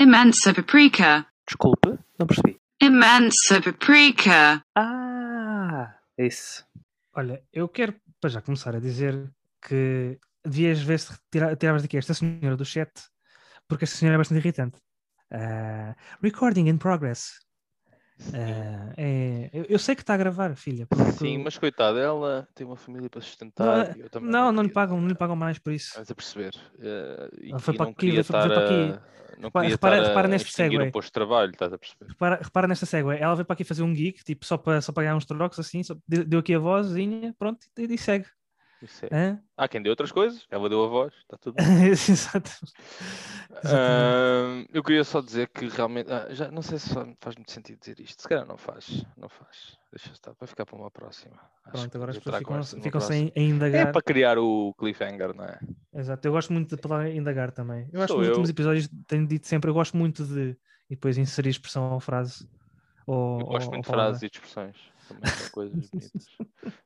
Imensa paprika. Desculpe, não percebi. Imensa paprika. Ah, isso. Olha, eu quero para já começar a dizer que devias ver se tira- tiravas daqui esta senhora do chat, porque esta senhora é bastante irritante. Ah, recording in progress. Ah, é- eu, eu sei que está a gravar, filha. porque- Sim, mas coitada, ela tem uma família para sustentar. Não, não, não lhe pagam, não lhe pagam mais por isso. Estás a perceber? Ela foi para não aqui, foi- para aqui. Não Repara- repara- estar repara a neste segue. posto de trabalho, estás a perceber? Repara, repara nesta segue. Ela veio para aqui fazer um geek, tipo, só para, só para ganhar uns trocos assim, só- deu deu aqui a vozinha, pronto, e, e segue. É. Há quem dê outras coisas, ela deu a voz, está tudo bem. Exato. Ahm, eu queria só dizer que realmente, ah, já não sei se fa- faz muito sentido dizer isto, se calhar não faz, não faz. Deixa estar, vai ficar para uma próxima. Pronto, agora as pessoas ficam, ficam sem indagar. É para criar o cliffhanger, não é? Exato, eu gosto muito de falar indagar também. Eu acho Sou que nos eu. últimos episódios tenho dito sempre, eu gosto muito de e depois inserir expressão ou frase. Ou, Eu gosto ou- muito de frases e de expressões, também são coisas bonitas.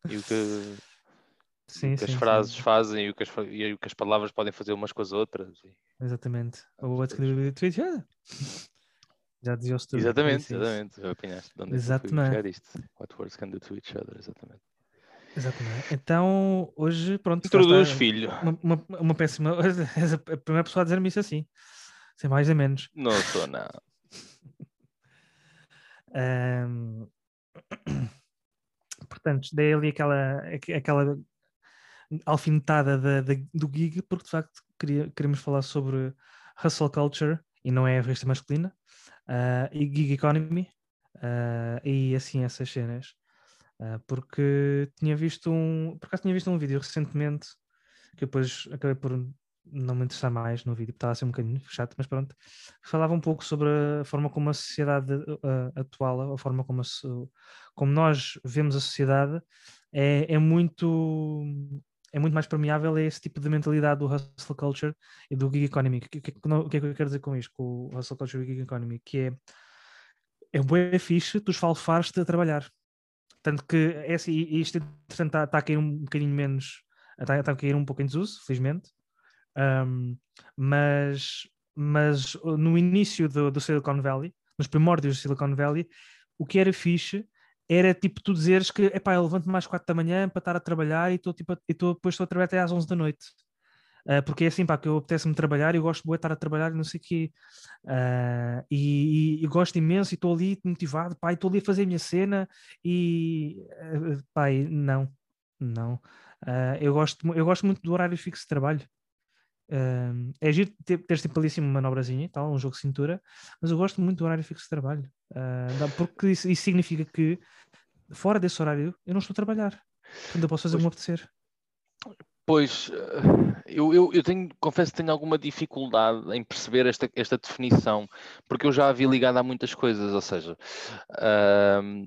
E o que, Sim, o que sim, as sim. frases fazem e o que as, e o que as palavras podem fazer umas com as outras. Exatamente. Ou Vamos what's going to. Já dizia o. Exatamente, exatamente. Já apanhaste de onde é que Exatamente. isto. What words can do to each other, exatamente. Exatamente. Então, hoje, pronto. Introduz, filho. Uma, uma, uma péssima. És a primeira pessoa a dizer-me isso assim. Sem mais nem menos. Não sou, não. Ahm, Portanto, dei ali aquela, aqu- aquela alfinetada da- da- do gig, porque de facto queria, queremos falar sobre hustle culture, e não é a revista masculina, ah, e gig economy, ah, e assim essas cenas. Ah, porque tinha visto um, por acaso tinha visto um vídeo recentemente, que depois acabei por não me interessar mais no vídeo, estava a ser um bocadinho chato, mas pronto, falava um pouco sobre a forma como a sociedade uh, atual, a forma como, a como nós vemos a sociedade, é, é muito é muito mais permeável a esse tipo de mentalidade do hustle culture e do gig economy. O que, que- o que é que eu quero dizer com isto, com o hustle culture e o gig economy? Que é é bué fixe tu esfalfares-te trabalhar. Tanto que é assim, e isto está, está a cair um bocadinho menos, está, está a cair um pouco em desuso, felizmente. Um, mas, mas uh, no início do, do Silicon Valley, nos primórdios do Silicon Valley, o que era fixe era tipo tu dizeres que epá, eu levanto mais 4 da manhã para estar a trabalhar e estou tipo, e estou- depois estou a trabalhar até às 11 da noite. Ah, porque é assim, pá, que eu apetece-me trabalhar e eu gosto de estar a trabalhar e não sei o quê. Ah, e, e- e gosto imenso e estou ali motivado, pá, estou ali a fazer a minha cena e ah, pá, não, não. Eu, gosto, eu gosto muito do horário fixo de trabalho. Um, é giro ter, ter tipo ali assim uma manobrazinha e tal, um jogo de cintura, mas eu gosto muito do horário fixo de trabalho. Ah, dá- porque isso, isso significa que fora desse horário eu não estou a trabalhar. Eu posso fazer o que me apetecer. Pois, eh, eu, eu, eu tenho, confesso que tenho alguma dificuldade em perceber esta, esta definição, porque eu já a vi ligada a muitas coisas, ou seja, ahm,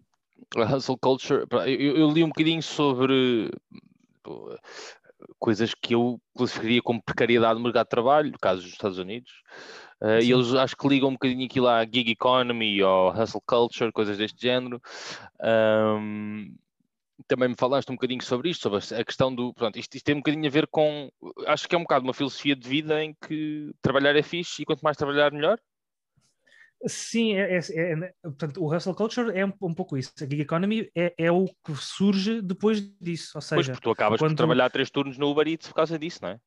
a hustle culture, eu, eu- li um bocadinho sobre coisas que eu classificaria como precariedade no mercado de trabalho, no caso dos Estados Unidos, eh, e eles acho que ligam um bocadinho aquilo à gig economy ou hustle culture, coisas deste género. Ahm, também me falaste um bocadinho sobre isto, sobre a questão do. Pronto, isto, isto tem um bocadinho a ver com. Acho que é um bocado uma filosofia de vida em que trabalhar é fixe e quanto mais trabalhar, melhor. Sim, é, é- é- portanto, o hustle culture é um, um pouco isso. A gig economy é, é o que surge depois disso. Ou Pois, seja, porque tu acabas quando- por trabalhar três turnos no Uber Eats por causa disso, não é?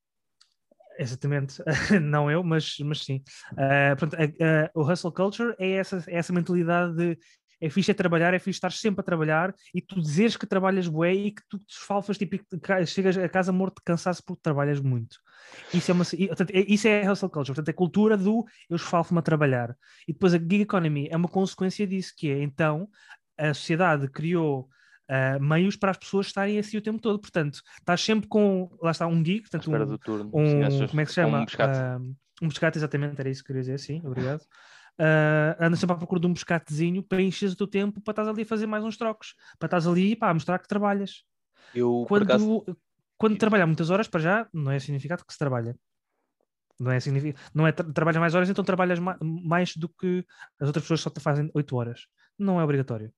Exatamente, não eu, mas, mas sim. Ah, portanto, a- a- o hustle culture é essa, é essa mentalidade de é fixe é trabalhar, é fixe estar sempre a trabalhar e tu dizeres que trabalhas bué e que tu te esfalfas, tipo, chegas a casa morto de cansaço porque trabalhas muito. Isso é, uma, portanto, é- isso é hustle culture, portanto, é a cultura do eu esfalfo-me a trabalhar. E depois a gig economy é uma consequência disso, que é então a sociedade criou ah, meios para as pessoas estarem assim o tempo todo. Portanto, estás sempre com, lá está, um gig, portanto, um, um, como é que se chama? Um pescate. Ah, um pescate, exatamente, era isso que eu queria dizer, sim, obrigado. Uh, andas sempre à procura de um pescatezinho para encher o teu tempo para estás ali a fazer mais uns trocos, para estás ali pá, a mostrar que trabalhas. eu, Quando, acaso, quando trabalhar muitas horas, para já, não é significado que se trabalha. Não é significado, não é tra trabalhas mais horas, então trabalhas ma mais do que as outras pessoas só te fazem 8 horas. Não é obrigatório.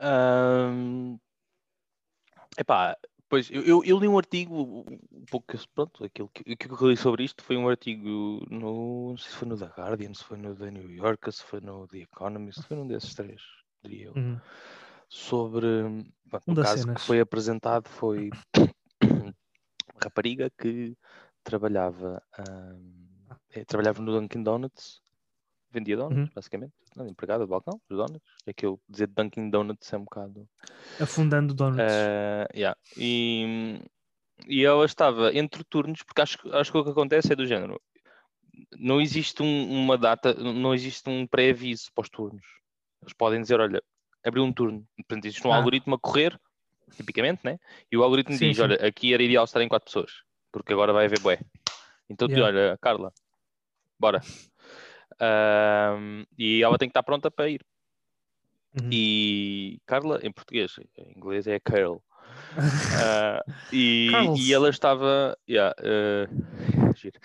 Ahm, epá, Pois, eu, eu, eu li um artigo, um pouco, pronto, aquilo que, aquilo que eu li sobre isto foi um artigo no, não sei se foi no The Guardian, se foi no The New Yorker, se foi no The Economist, foi num desses três, diria eu, Uhum. sobre, Um caso cenas. que foi apresentado foi uma rapariga que trabalhava, ahm, eh, trabalhava no Dunkin' Donuts, vendia donuts, Uhum. basicamente, não, empregada de balcão, dos donuts, é que eu dizer Dunkin' Donuts é um bocado... Afundando donuts. Eh, yeah. e, e ela estava entre turnos, porque acho, que- acho que o que acontece é do género. Não existe um- uma data, não existe um pré-aviso para os turnos. Eles podem dizer, olha, abriu um turno. Portanto, existe um Ah. algoritmo a correr, tipicamente, né? E o algoritmo Sim, diz, sim. olha, aqui era ideal estar em quatro pessoas, porque agora vai haver bué. Então Yeah. olha, Carla, bora. Ahm, e ela tem que estar pronta para ir. Uhum. E Carla, em português, em inglês é Carol. Ah, e, e ela estava. yeah, giro.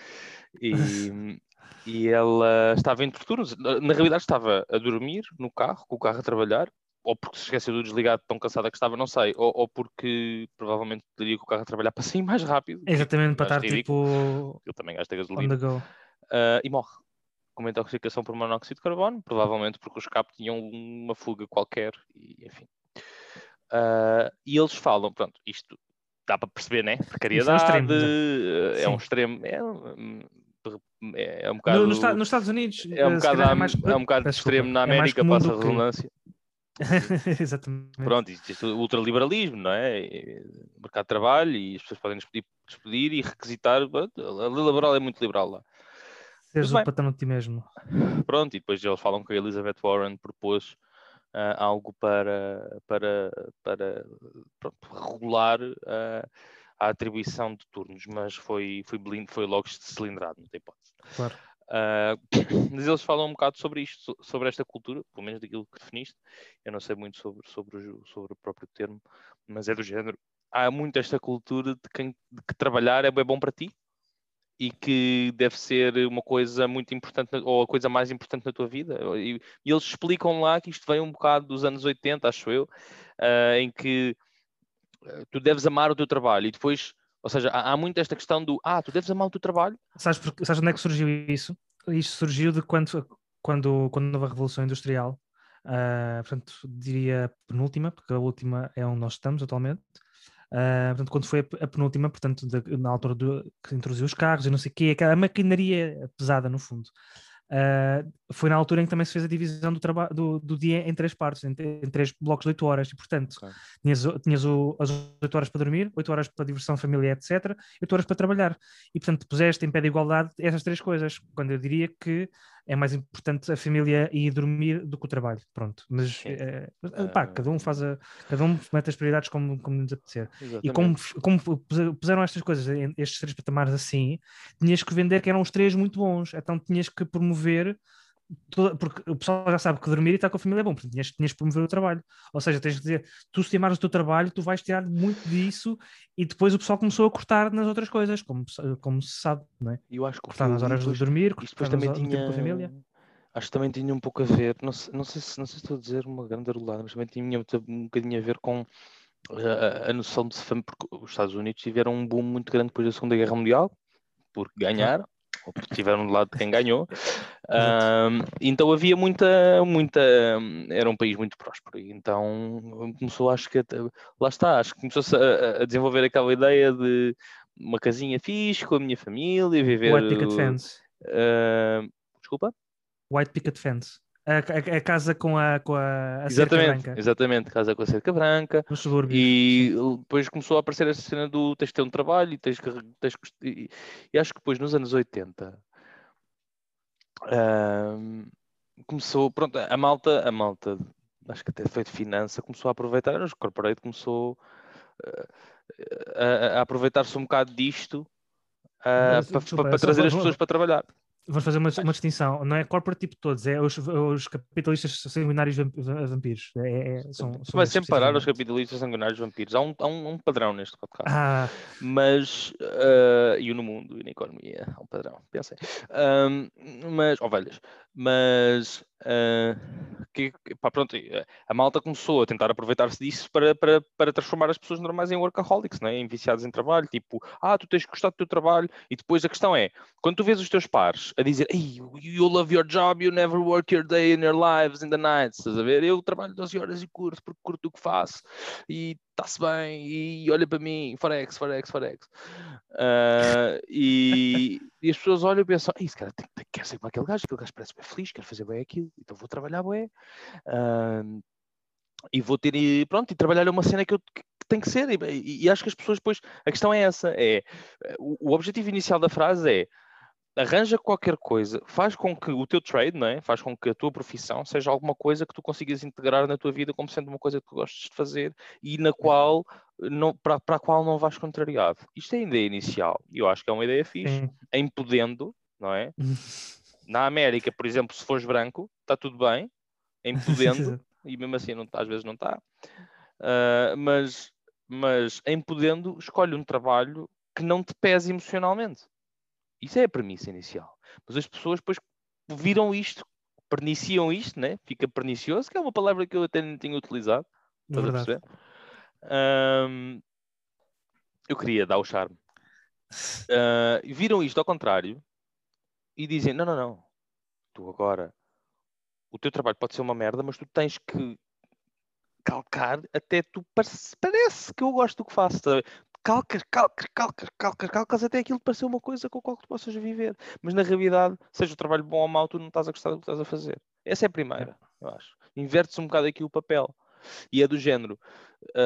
e, e ela estava entre turnos. Na realidade, estava a dormir no carro, com o carro a trabalhar, ou porque se esqueceu do desligado, tão cansada que estava, não sei, ou, ou porque provavelmente teria que o carro a trabalhar para sair mais rápido. Exatamente, para estar ridículo. tipo Eu também gastei on gasolina. Ah, e morre. Com uma intoxicação por monóxido de carbono, provavelmente porque o escape tinha uma fuga qualquer, e enfim. Ah, e eles falam, pronto, isto dá para perceber, né? Precariedade, extremo, eh, é um Sim. extremo, é, um- é, é um bocado. No- nos, nos Estados Unidos, é um eh, bocado, calhar am- mais- é um bocado extremo na é América, comum passa a do que- redundância. Exatamente. Pronto, isto, isto, o ultraliberalismo, não é? Mercado de trabalho e as pessoas podem despedir, despedir e requisitar. A lei laboral é muito liberal lá. Seres o patrão de ti mesmo. Pronto, e depois eles falam que a Elizabeth Warren propôs ah, algo para, para, para pronto, regular ah, a atribuição de turnos, mas foi, foi, blind, foi logo cilindrado, não tem hipótese. Claro. Ah, mas eles falam um bocado sobre isto, so- sobre esta cultura, pelo menos daquilo que definiste. Eu não sei muito sobre, sobre, o, sobre o próprio termo, mas é do género. Há muito esta cultura de, quem, de que trabalhar é bem bom para ti e que deve ser uma coisa muito importante, ou a coisa mais importante na tua vida. E, e eles explicam lá que isto vem um bocado dos anos 80, acho eu, ah, em que ah, tu deves amar o teu trabalho e depois. Ou seja, há, há muito esta questão do ah, tu deves amar o teu trabalho, Sabes, porque, sabes onde é que surgiu isso? Isto surgiu de quando, quando, quando a Revolução Industrial, ah, portanto, diria penúltima, porque a última é onde nós estamos atualmente. Ah, portanto, quando foi a, pe- a penúltima, portanto, da- na altura do, que introduziu os carros e não sei o quê, aquela maquinaria pesada, no fundo. Ah, foi na altura em que também se fez a divisão do, do, do dia em três partes, em, em três blocos de 8 horas, e portanto, tinhas, tinhas o- as 8 horas para dormir, 8 horas para diversão familiar, etc., 8 horas para trabalhar. E portanto, puseste em pé de igualdade essas três coisas, quando eu diria que é mais importante a família e dormir do que o trabalho. Pronto, mas eh, pá, Ah. cada um faz a, cada um mete as prioridades como, como lhes apetecer. E Exatamente. como, f- como puse- puseram estas coisas, estes três patamares assim, tinhas que vender que eram os três muito bons, então tinhas que promover. Toda- porque o pessoal já sabe que dormir e estar com a família é bom, portanto tinhas, tinhas que promover o trabalho. Ou seja, tens que dizer, tu se amares o teu trabalho, tu vais tirar muito disso, e depois o pessoal começou a cortar nas outras coisas, como, se- como se sabe, não é? Eu acho que Cortar nas horas de depois- dormir, isto cortar também horas de tinha. com a família. Acho que também tinha um pouco a ver, não sei, não sei, se, não sei se estou a dizer uma grande arulada, mas também tinha um bocadinho a ver com a, a noção de família, porque os Estados Unidos tiveram um boom muito grande depois da Segunda Guerra Mundial, porque ganharam, porque estiveram do lado de quem ganhou. Então havia muita, muita. Era um país muito próspero, então começou, acho que. Lá está, acho que começou-se a, a desenvolver aquela ideia de uma casinha fixe com a minha família, viver. White Picket uh, Fence. ah, desculpa? White Picket Fence. A, a- a casa com a, com a, a cerca Exatamente, branca exatamente, casa com a cerca branca. nos subúrbios. E depois começou a aparecer essa cena do tens de ter um trabalho e tens que. Tens que e, e acho que depois nos anos 80 ahm, começou, pronto, a malta, a malta, acho que até foi de finança, começou a aproveitar, os corporate começou ah, a, a aproveitar-se um bocado disto Mas, para, trazer as pessoas para trabalhar. Vamos fazer uma, uma distinção. Não é corporate tipo todos, é os, os capitalistas sanguinários vamp- vampiros. É, é- são, Tu são vai sempre parar especificamente. capitalistas sanguinários vampiros. Há um, há um, um padrão neste podcast. Ah, mas ah, e no mundo e na economia há um padrão, pensem. Ahm, mas, ovelhas, mas que, que- pá, pronto, eh, a malta começou a tentar aproveitar-se disso para, para, para transformar as pessoas normais em workaholics, né? em viciados em trabalho, tipo, ah, tu tens que gostar do teu trabalho, e depois a questão é, quando tu vês os teus pares a dizer, you, love your job, you never work your day in your lives in the nights, estás a ver? Eu trabalho 12 horas e curto porque curto o que faço, e está-se bem, e olha para mim, forex, forex, forex. Ah, e, e as pessoas olham e pensam, "Ei, esse cara tem, tem, quer ser como aquele gajo, aquele gajo parece bem feliz, quer fazer bem aquilo, então vou trabalhar bem. Ahm, e vou ter, e pronto, e trabalhar é uma cena que, eu, que tem que ser. E, e- acho que as pessoas depois, a questão é essa, é, o, o objetivo inicial da frase é, arranja qualquer coisa, faz com que o teu trade, não é? faz com que a tua profissão seja alguma coisa que tu consigas integrar na tua vida como sendo uma coisa que tu gostes de fazer e na qual, não, para, para a qual não vais contrariado. Isto é a ideia inicial, e eu acho que é uma ideia fixe, Sim. em podendo, não é? Na América, por exemplo, se fores branco, está tudo bem, em podendo, e mesmo assim não, às vezes não está. Ah, mas, mas em podendo, escolhe um trabalho que não te pese emocionalmente. Isso é a premissa inicial. Mas as pessoas depois viram isto, perniciam isto, né? fica pernicioso, que é uma palavra que eu até nem tinha utilizado. É Estás a perceber? Ahm, eu queria dar o charme. Ah, viram isto ao contrário e dizem: não, não, não, tu agora, o teu trabalho pode ser uma merda, mas tu tens que calcar até tu parece, parece que eu gosto do que faço. Calcas, calcas, calcas, calcas, calcas até aquilo parecer uma coisa com a qual tu possas viver. Mas na realidade, seja o trabalho bom ou mau, tu não estás a gostar do que estás a fazer. Essa é a primeira, eu acho. Inverte-se um bocado aqui o papel. E é do género.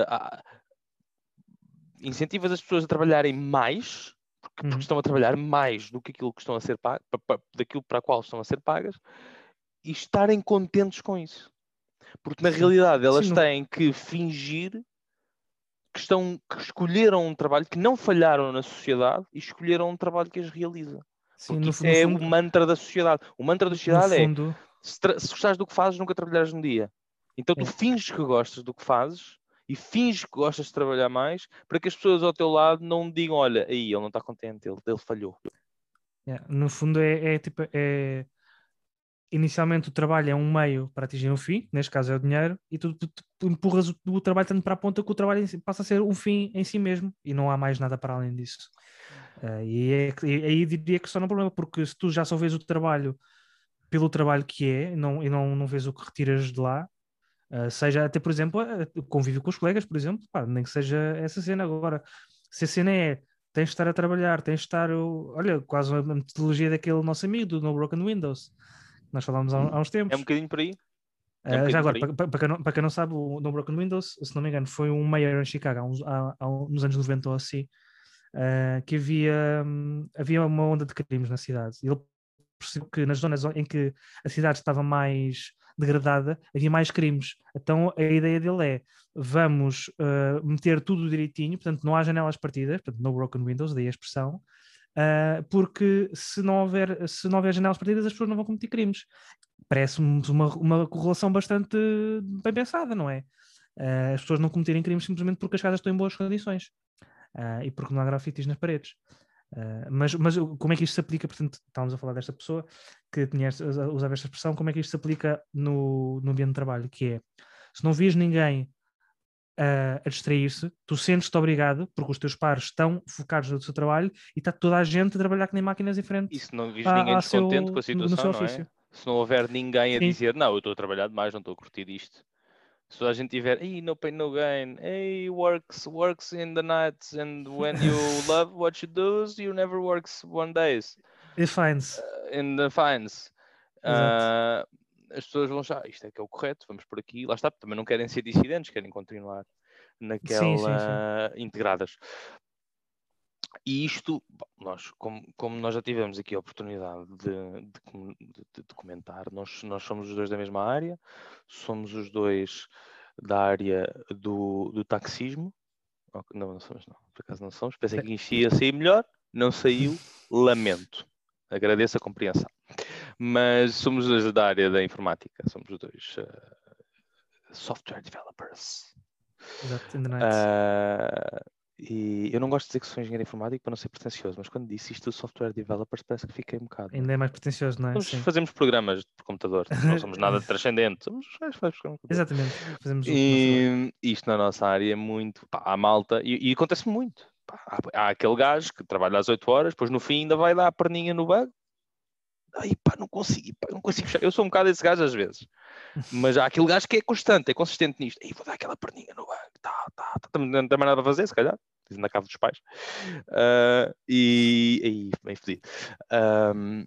ah, incentivas as pessoas a trabalharem mais, porque, porque Uhum. estão a trabalhar mais do que aquilo que estão a ser pagas, daquilo para a qual estão a ser pagas, e estarem contentes com isso. Porque na realidade elas Sim, têm que fingir que, estão, que escolheram um trabalho, que não falharam na sociedade e escolheram um trabalho que as realiza. Sim, Porque no, isso no é fundo, o mantra da sociedade. O mantra da sociedade é fundo, se, se gostares do que fazes, nunca trabalharás num dia. Então tu É. finges que gostas do que fazes e finges que gostas de trabalhar mais para que as pessoas ao teu lado não digam, olha, aí ele não está contente, ele, ele falhou. Yeah, No fundo é, é tipo é inicialmente o trabalho é um meio para atingir um fim, neste caso é o dinheiro, e tu, tu- tu empurras o, o trabalho tanto para a ponta que o trabalho si- passa a ser um fim em si mesmo e não há mais nada para além disso. Ah, e é, e aí diria que só não é problema, porque se tu já só vês o trabalho pelo trabalho que é e não, e não, não vês o que retiras de lá, ah, seja até, por exemplo, o convívio com os colegas, por exemplo, pá, nem que seja essa cena agora. Se a cena é tens de estar a trabalhar, tens de estar, olha, quase a metodologia daquele nosso amigo do No Broken Windows, nós falámos há, há uns tempos. É um bocadinho por aí. é um Ah, bocadinho já agora, para, para quem não, para quem não sabe, o No Broken Windows, se não me engano, foi um mayor em Chicago há uns, há, há nos anos 90 ou assim, ah, que havia, hum, havia uma onda de crimes na cidade. Ele percebeu que nas zonas em que a cidade estava mais degradada, havia mais crimes. Então a ideia dele é vamos ah, meter tudo direitinho, portanto não há janelas partidas, portanto no broken windows, daí a expressão, ah, porque se não, houver, se não houver janelas partidas as pessoas não vão cometer crimes. Parece-me uma, uma correlação bastante bem pensada, não é? Ah, as pessoas não cometerem crimes simplesmente porque as casas estão em boas condições ah, e porque não há grafites nas paredes. Ah, mas, mas como é que isto se aplica? Portanto, estávamos a falar desta pessoa que tinha, usava esta expressão, como é que isto se aplica no, no ambiente de trabalho? Que é, se não vês ninguém ah, a distrair-se, tu sentes-te obrigado, porque os teus pares estão focados no seu trabalho e está toda a gente a trabalhar que nem máquinas em frente. E se não vis à- ninguém à seu- descontente com a situação, não é? Se não houver ninguém a Sim. dizer, não, eu estou a trabalhar demais, não estou a curtir isto. Se a gente tiver, hey, no pain, no gain, hey, works, works in the nights, and when you love what you do, you never works one days. Define-se. in the fines. Exato. As pessoas vão achar, isto é que é o correto, vamos por aqui. Lá está, também não querem ser dissidentes, querem continuar naquela Sim, sim, sim. integradas. E isto, bom, nós, como, como nós já tivemos aqui a oportunidade de, de de- de- comentar, nós, nós somos os dois da mesma área, somos os dois da área do, do taxismo. Não, não somos, não. Por acaso não somos. Pensei que isto ia sair melhor, não saiu, lamento. Agradeço a compreensão. Mas somos os dois da área da informática, somos os dois eh, software developers. Exato. Ah, e eu não gosto de dizer que sou engenheiro informático para não ser pretencioso, mas quando disse isto, software developers, parece que fiquei um bocado. Ainda é mais pretencioso, não é? Nós fazemos programas, computador. Não somos nada transcendente. Somos. Exatamente. Fazemos E isto na nossa área é muito. Pá, há malta, e, e acontece muito. Pá, há, há aquele gajo que trabalha às 8 horas, depois no fim ainda vai dar a perninha no bug. Ai pá, não consigo, pá, não consigo fechar. Eu sou um bocado esse gajo às vezes. Mas há aquele gajo que é constante, é consistente nisto. Aí vou dar aquela perninha no bug. Tá, tá, tá. Não tem mais nada para fazer, se calhar. Dizem na casa dos pais. Ah, e aí, bem fedido. Ahm,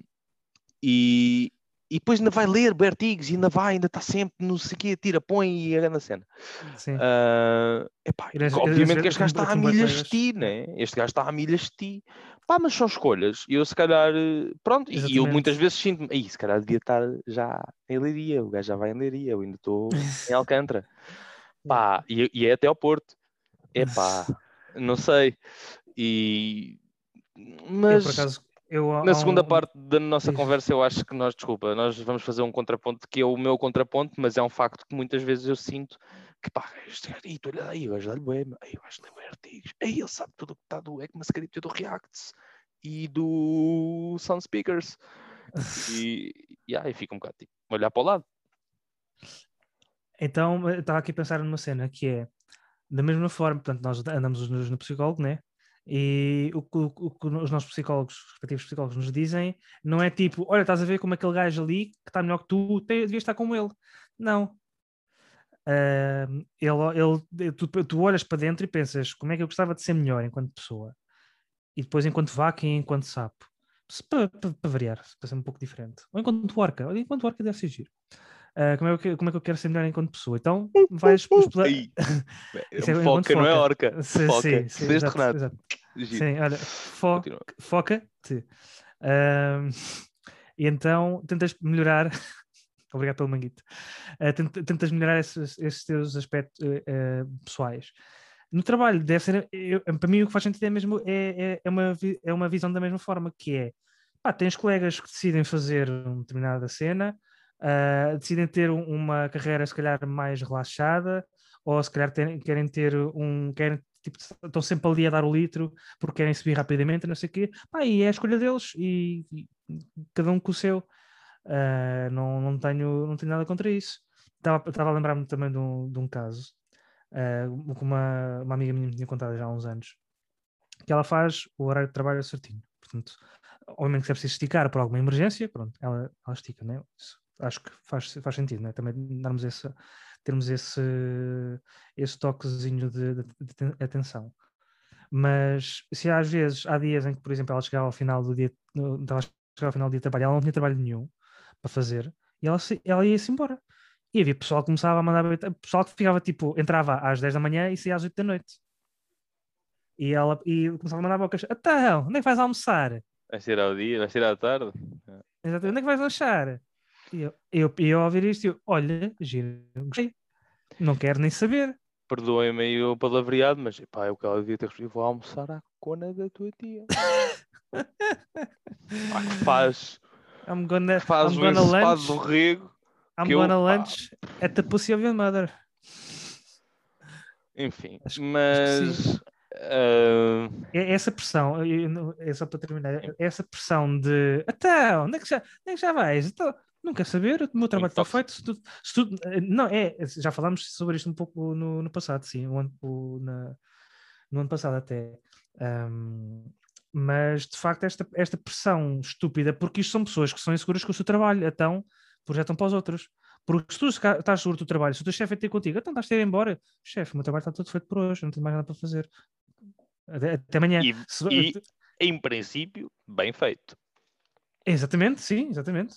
e, e depois ainda vai ler artigos e ainda vai, ainda está sempre, não sei o quê, tira, põe e a grande cena. Sim. Ah, epá, às- obviamente ir que este gajo está a milhas de ti, né? Este gajo está a milhas de ti. Pá, mas são escolhas. E eu se calhar, eh, pronto, e eu Exatamente. muitas vezes sinto-me, "Ih, se calhar devia estar já em Leiria, o gajo já vai em Leiria, eu ainda estou em Alcântara. Pá, e, e é até ao Porto. É pá, não sei. E... Eu, Mas... por acaso, eu, Na segunda um- parte da nossa Diz. conversa, eu acho que nós, desculpa, nós vamos fazer um contraponto que é o meu contraponto, mas é um facto que muitas vezes eu sinto que pá, este gajo, aí, tu olha aí, gajo dá-lhe bué, aí, gajo lê bué artigos, aí ele sabe tudo o que está do ECMAScript e do Reacts e do Sound Speakers. E, e aí fica um bocado tipo, olhar para o lado. Então, eu estava aqui a pensar numa cena que é da mesma forma, portanto, nós andamos no, no psicólogo, né? E o, que- o, que- os nossos psicólogos, os respectivos psicólogos, nos dizem não é tipo, olha, estás a ver como aquele gajo ali que está melhor que tu, devias estar como ele. Não. Ahm, ele, ele, tu, tu olhas para dentro e pensas como é que eu gostava de ser melhor enquanto pessoa. E depois enquanto vaca e enquanto sapo. Para, para, para variar, para ser um pouco diferente. Ou enquanto orca. Enquanto orca deve ser giro. Ah, como, é que, como é que eu quero ser melhor enquanto pessoa? Então vais explorar. É é foca, não é orca. Sim, foca. sim, sim, Desde exato, Renato. exato. Sim, olha, fo Continua. foca-te. Ahm, e então tentas melhorar. Obrigado pelo manguito. Tent- tentas melhorar esses, esses teus aspectos eh, eh, pessoais. No trabalho, deve ser. eu- para mim, o que faz sentido é mesmo. É, é, é, uma, é uma visão da mesma forma, que é. Pá, tens colegas que decidem fazer uma determinada cena, ah, decidem ter um- uma carreira, se calhar, mais relaxada, ou se calhar querem ter um. Querem, tipo, estão sempre ali a dar o litro porque querem subir rapidamente, não sei o quê. Pá, e é a escolha deles e, e cada um com o seu. Ah, não, não, tenho, não tenho nada contra isso. Estava a lembrar-me também de um, de um caso ah, que uma, uma amiga minha me tinha contado já há uns anos que ela faz o horário de trabalho certinho. Portanto, obviamente que se é preciso esticar por alguma emergência, pronto, ela, ela estica, né? Isso acho que faz, faz sentido, né? Também darmos esse, termos esse, esse toquezinho de, de- de aten- atenção. Mas se às vezes há dias em que, por exemplo, ela chegava ao final do dia, estava a chegar ao final do dia de trabalho, ela não tinha trabalho nenhum para fazer e ela, ela ia-se embora. E havia pessoal que começava a mandar pessoal que ficava tipo, entrava às 10 da manhã e saía às 8 da noite. E ela e começava a mandar bocas, então, onde é que vais almoçar? Vai ser ao dia, vai ser à tarde. Exato, onde é que vais lanchar? E eu, eu, eu ao ouvir isto, eu, olha, giro, gostei. Não quero nem saber. Perdoem-me aí o palavreado, mas pá, o que ela devia ter respondido. Vou almoçar à cona da tua tia. Pá, que faz, I'm gonna, faz I'm o gonna do lunch. rego. I'm que eu, gonna pá. lunch at the pussy of your mother. Enfim, Acho- acho mas ah, É essa pressão, eu não- é só para terminar, essa pressão de então, onde é que já, onde é que já vais? Então, não quero saber, o meu trabalho está foco. feito. Se tu, se tu- não, é, já falámos sobre isto um pouco no, no passado, sim, o o- na- no ano passado até. Ahm, mas de facto, esta, esta pressão estúpida, porque isto são pessoas que são inseguras com o seu trabalho, então projetam para os outros. Porque se tu estás seguro do teu trabalho, se o teu chefe é ter contigo, então estás a ir embora. Chefe, o meu trabalho está todo feito por hoje, não tenho mais nada para fazer. Até, até amanhã. E- Se- e- em princípio, bem feito. Exatamente, sim, exatamente.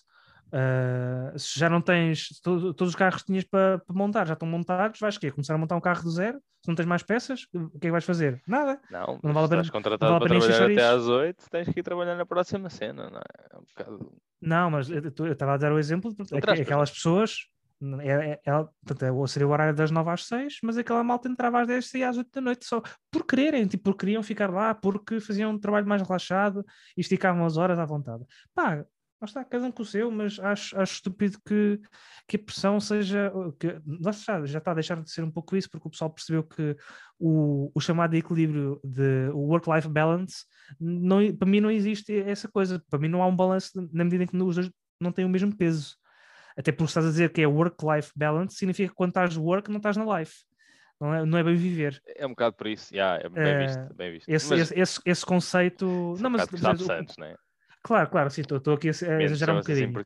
Ah, se já não tens to- todos os carros que tinhas para montar, já estão montados, vais quê? Começar a montar um carro do zero? Se não tens mais peças, o que é que vais fazer? Nada. Não, Não vale a pena- estás contratado vale para trabalhar até às 8, tens que ir trabalhar na próxima cena, não é? É um bocado. Não, mas eu estava a dar o exemplo, de aspas, aquelas pessoas, é, é, é, portanto, é- seria o horário das 9 às 6, mas aquela malta entrava às 10 e às 8 da noite, só por quererem, tipo, porque queriam ficar lá, porque faziam um trabalho mais relaxado e esticavam as horas à vontade. Pá, lá está, cada um com o seu, mas acho, acho estúpido que, que a pressão seja. Que, está, já está a deixar de ser um pouco isso, porque o pessoal percebeu que o, o chamado equilíbrio de o work-life balance, não, para mim não existe essa coisa. Para mim não há um balanço na medida em que os dois não têm o mesmo peso. Até porque estás a dizer que é work-life balance, significa que quando estás work não estás na life. Não é, não é bem viver. É um bocado por isso, yeah, é bem Eh, visto, bem visto. Esse, Mas esse, esse, esse conceito. é Não, mas, mas o- Santos, né? Claro, claro, sim, estou aqui a, exagerar um assim bocadinho.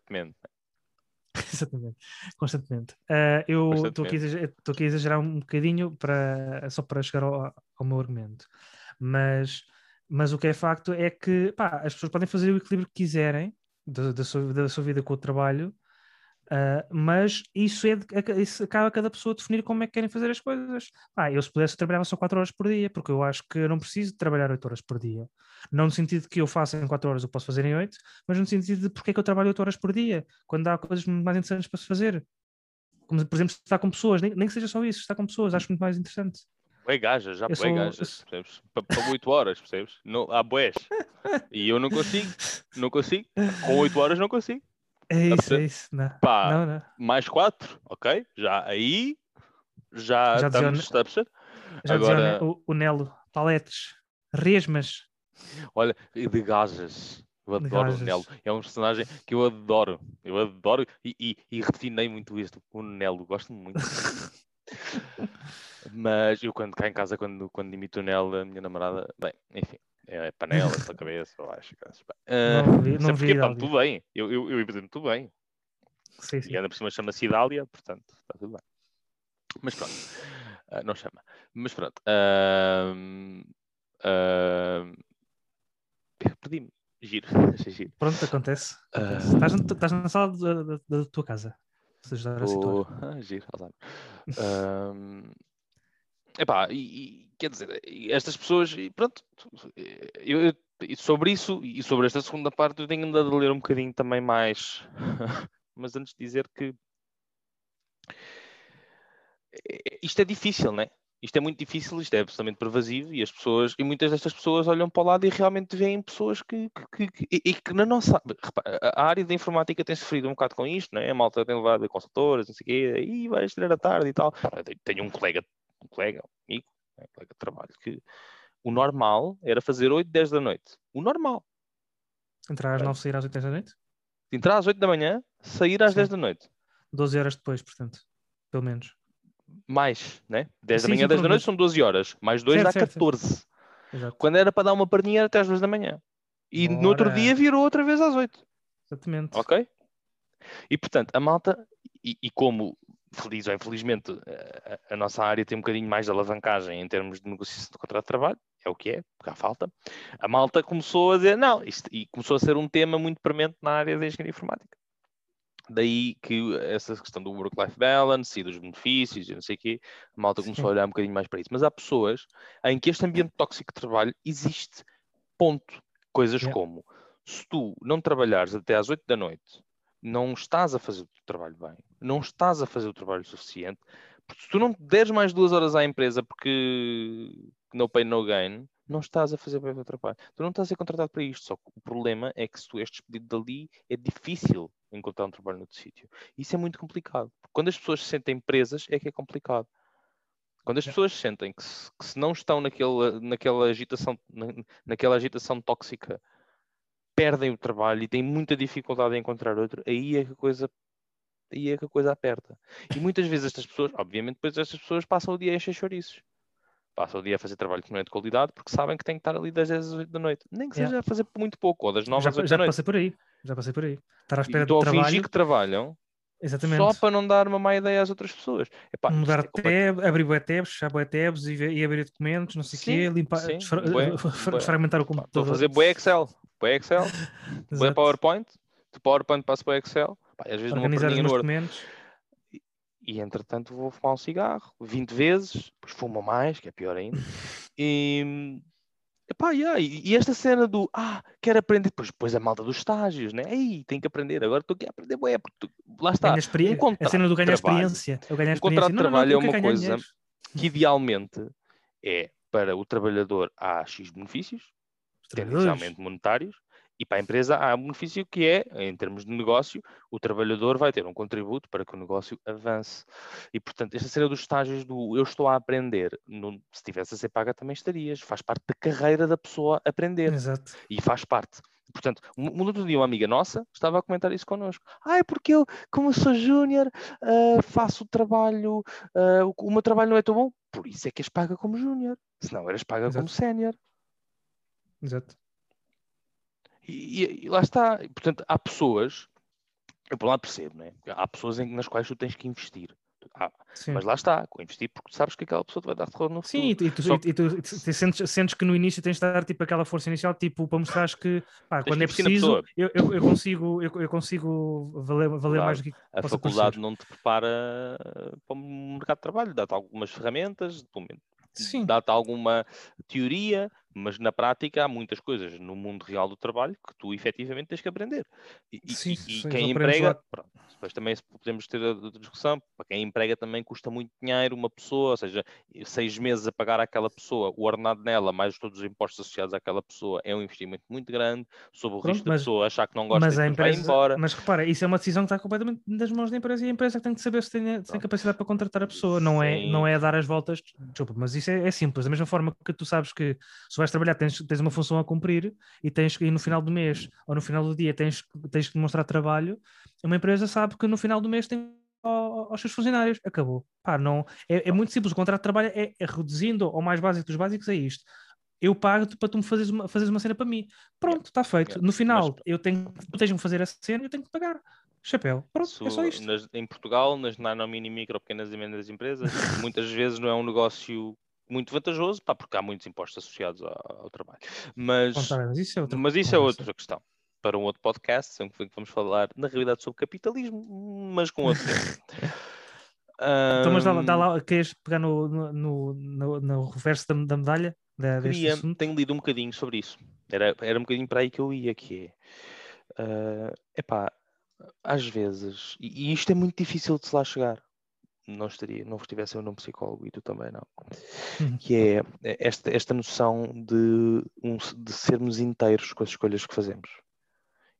Exatamente, constantemente. Ah, eu estou aqui, a Constantemente. exagerar- estou aqui a exagerar um bocadinho para, só para chegar ao, ao meu argumento. Mas, mas o que é facto é que pá, as pessoas podem fazer o equilíbrio que quiserem da, da, sua, da sua vida com o trabalho, ah, mas isso, é de- isso acaba cada pessoa definir como é que querem fazer as coisas. Pá, eu se pudesse trabalhava só 4 horas por dia, porque eu acho que eu não preciso trabalhar 8 horas por dia. Não no sentido de que eu faça em 4 horas que posso fazer em 8, mas no sentido de porque é que eu trabalho 8 horas por dia, quando há coisas muito mais interessantes para se fazer. Como, por exemplo, estar com pessoas, nem, nem que seja só isso, estar com pessoas, acho muito mais interessante. Bué gajas, já Eu bué eu gajas, percebes? Pa- Para 8 horas, percebes? Não, há bués. E eu não consigo, não consigo. Com 8 horas não consigo. É isso, perceber? é isso. Não, Pá, não, não. mais 4, ok? Já aí, já, Já estamos, Ne- está a perceber? Já dizia o Agora- o, Nelo, paletes, resmas. Olha, e de gajas. Eu adoro o Nelo. É um personagem que eu adoro. Eu adoro e, e, e refinei muito isto. O Nelo, gosto muito. Mas eu quando cá em casa, quando, quando imito o Nelo, a minha namorada, bem, enfim, é panela pela cabeça, eu acho. Ah, Não vi- sei não vi pá, Idália. tudo bem. Eu, eu, eu tudo bem. Sim, sim. E ainda por cima chama-se Idália, portanto, está tudo bem. Mas pronto, ah, não chama. Mas pronto. ahm, ahm, Perdi-me. Giro, giro. Pronto, acontece. Ah. acontece. Estás, na, estás na sala da, da- da tua casa. Se ajudar a situar. Ah, giro, epá, e, e, quer dizer, estas pessoas, pronto, eu, eu- sobre isso e sobre esta segunda parte eu tenho andado a ler um bocadinho também mais, mas antes de dizer que isto é difícil, né? Isto é muito difícil, isto é absolutamente pervasivo e as pessoas, e muitas destas pessoas olham para o lado e realmente veem pessoas que, que, que- e, que na nossa, repara, a a área da informática tem sofrido um bocado com isto, não é? A malta tem levado a consultoras, não sei o quê, e vai estrear à tarde e tal. Tenho um colega, um colega, um amigo, né, colega de trabalho, que o normal era fazer 8, 10 da noite. O normal. Entrar às 9, sair às 8 da noite? Entrar às 8 da manhã, sair às Sim. 10 da noite. 12 horas depois, portanto. Pelo menos. Mais, né? 10 da Sim, manhã, sim, 10 da noite são 12 horas. Mais 2 Certo, dá certo, certo. 14. Exato. Quando era para dar uma perninha era até às 2 da manhã. E no outro Bora. dia virou outra vez às 8. Exatamente. Ok? E portanto, a malta, e, e como feliz ou infelizmente a, a- a nossa área tem um bocadinho mais de alavancagem em termos de negociação de contrato de trabalho, é o que é, porque há falta, a malta começou a dizer não, isto, e começou a ser um tema muito premente na área da engenharia informática. Daí que essa questão do work-life balance e dos benefícios e não sei o quê, a malta começou a Sim. olhar um bocadinho mais para isso. Mas há pessoas em que este ambiente tóxico de trabalho existe. Ponto. Coisas Yeah. como se tu não trabalhares até às 8 da noite, não estás a fazer o teu trabalho bem, não estás a fazer o trabalho suficiente, porque se tu não deres mais duas horas à empresa porque no pain, no gain, não estás a fazer bem o teu trabalho. Tu não estás a ser contratado para isto, só que o problema é que se tu és despedido dali, é difícil encontrar um trabalho noutro sítio. Isso é muito complicado. Quando as pessoas se sentem presas, é que é complicado. Quando as Yeah. pessoas sentem que se, que se não estão naquela, naquela, agitação, na- naquela agitação tóxica, perdem o trabalho e têm muita dificuldade em encontrar outro, aí é que a coisa, aí é que a coisa aperta. E muitas vezes estas pessoas, obviamente, depois estas pessoas passam o dia a encher chouriços. Passam o dia a fazer trabalho que não é de qualidade porque sabem que têm que estar ali das 10 às 8 da noite. Nem que seja Yeah. a fazer muito pouco, ou das 9 Já, às 8 já da noite. passei por aí. Já passei por aí. Estar à espera a trabalho. fingir que trabalham Exatamente. só para não dar uma má ideia às outras pessoas. Epá, Mudar é complet- tab, abrir bué tabs, fechar bué tabs e, e abrir documentos, não sei o quê, limpar, sim, fra- fragmentar o Pá, Estou a computador. fazer bué Excel. Bué Excel, Exato. PowerPoint. Do PowerPoint passo para o Excel. Pá, e às vezes Organizar no Word. documentos. E entretanto vou fumar um cigarro 20 vezes, depois fumo mais, que é pior ainda. E, epá, yeah, e, e esta cena do ah, quero aprender, depois, depois a malta dos estágios, né? Ei, tenho que aprender, agora estou aqui a aprender, bué, porque tu- lá está. Ganha experi- um a contrato cena do de ganhar trabalho. experiência. Eu ganhar Um contrato experiência. de Não, não, trabalho eu é uma coisa dinheiro. que idealmente é para o trabalhador há X benefícios. Tendencialmente monetários, e para a empresa há um benefício que é, em termos de negócio, o trabalhador vai ter um contributo para que o negócio avance. E, portanto, esta cena dos estágios do eu estou a aprender, no- se tivesse a ser paga também estarias, faz parte da carreira da pessoa aprender Exato. e faz parte. Portanto, um outro dia uma amiga nossa estava a comentar isso connosco. Ah, é porque eu, como eu sou júnior, ah, faço o trabalho, ah, o, o meu trabalho não é tão bom, por isso é que és paga como júnior, senão eras paga como Exato. sénior. Exato. E, e- lá está. Portanto, há pessoas, eu por lá percebo, né? há pessoas em- nas quais tu tens que investir. Sim. mas lá está, com investir porque sabes que aquela pessoa te vai dar retorno no Sim, e futuro. tu, e tu- Só e tu- e tu te sentes, sentes que no início tens de dar tipo aquela força inicial, tipo, para mostrares que pá, que quando é investir na preciso, eu, eu, eu consigo, eu, eu consigo valer, valer mais do que A faculdade não te prepara para o mercado de trabalho, dá-te algumas ferramentas, Sim, dá-te alguma teoria, mas na prática há muitas coisas no mundo real do trabalho que tu efetivamente tens que aprender. E, e- Sim, e- e sim, quem aprendes emprega, lá. pronto, depois também podemos ter a discussão, para quem emprega também custa muito dinheiro uma pessoa, ou seja, seis meses a pagar àquela pessoa, o ordenado nela, mais todos os impostos associados àquela pessoa, é um investimento muito grande, sob o Pronto, risco da pessoa achar que não gosta mas e a empresa, embora. mas repara, isso é uma decisão que está completamente nas mãos da empresa e a empresa tem que saber se tem, se tem capacidade para contratar a pessoa, não é, não é dar as voltas, desculpa, mas isso é, é simples, da mesma forma que tu sabes que se vais trabalhar tens, tens uma função a cumprir e tens que no final do mês ou no final do dia tens, tens que demonstrar trabalho, uma empresa sabe que no final do mês tem ao- aos seus funcionários, acabou. Pá, não, é, é muito simples, o contrato de trabalho é, é reduzindo ao mais básico dos básicos, é isto. Eu pago-te para tu me fazeres uma, fazeres uma cena para mim. Pronto, está feito. No final, Mas- eu tenho, tu tens-me fazer essa cena e eu tenho que pagar. Chapéu. Pronto, é só Isso, isto. nas- em Portugal, nas nano, mini, micro, pequenas e médias empresas, muitas vezes não é um negócio muito vantajoso, pá, porque há muitos impostos associados ao, ao trabalho. Mas, mas isso é outra mas isso é outra questão. Para um outro podcast, sempre que vamos falar, na realidade, sobre capitalismo, mas com outro tema. Então, mas dá, lá- dá lá, queres pegar no, no, no, no- reverso da, da medalha da, Queria, tenho lido um bocadinho sobre isso. Era, era um bocadinho para aí que eu ia, que é. ah, epá, às vezes, e, e isto é muito difícil de se lá chegar. Não estaria, não estivesse eu num psicólogo e tu também não. Que é esta, esta noção de, de sermos inteiros com as escolhas que fazemos